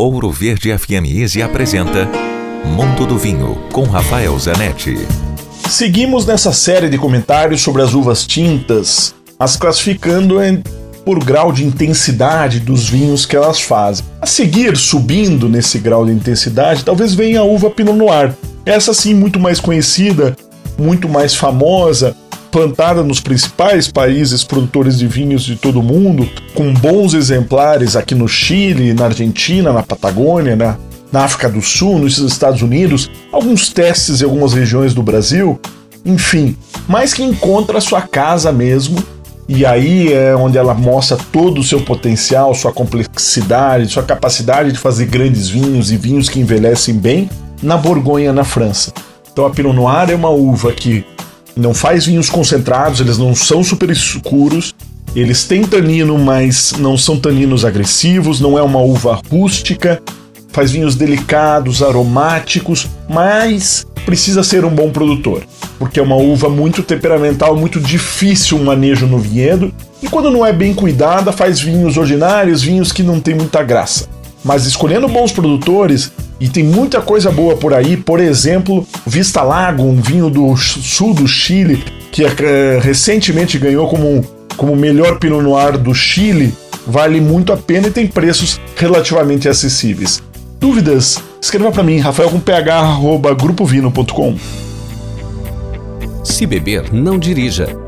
Ouro Verde FM Easy apresenta Mundo do Vinho com Rafael Zanetti. Seguimos nessa série de comentários sobre as uvas tintas, as classificando por grau de intensidade dos vinhos que elas fazem. A seguir, subindo nesse grau de intensidade, talvez venha a uva Pinot Noir. Essa sim muito mais conhecida, muito mais famosa, plantada nos principais países produtores de vinhos de todo o mundo, com bons exemplares aqui no Chile, na Argentina, na Patagônia, na, na África do Sul, nos Estados Unidos, alguns testes em algumas regiões do Brasil, enfim, mas que encontra sua casa mesmo. E aí é onde ela mostra todo o seu potencial, sua complexidade, sua capacidade de fazer grandes vinhos e vinhos que envelhecem bem na Borgonha, na França. Então a Pinot Noir é uma uva que não faz vinhos concentrados, eles não são super escuros, eles têm tanino, mas não são taninos agressivos, não é uma uva rústica, faz vinhos delicados, aromáticos, mas precisa ser um bom produtor, porque é uma uva muito temperamental, muito difícil o manejo no vinhedo, e quando não é bem cuidada, faz vinhos ordinários, vinhos que não tem muita graça. Mas escolhendo bons produtores, e tem muita coisa boa por aí, por exemplo, Vista Lago, um vinho do sul do Chile, que é, recentemente ganhou como, como melhor Pinot Noir do Chile, vale muito a pena e tem preços relativamente acessíveis. Dúvidas? Escreva para mim, rafael com ph. Se beber, não dirija.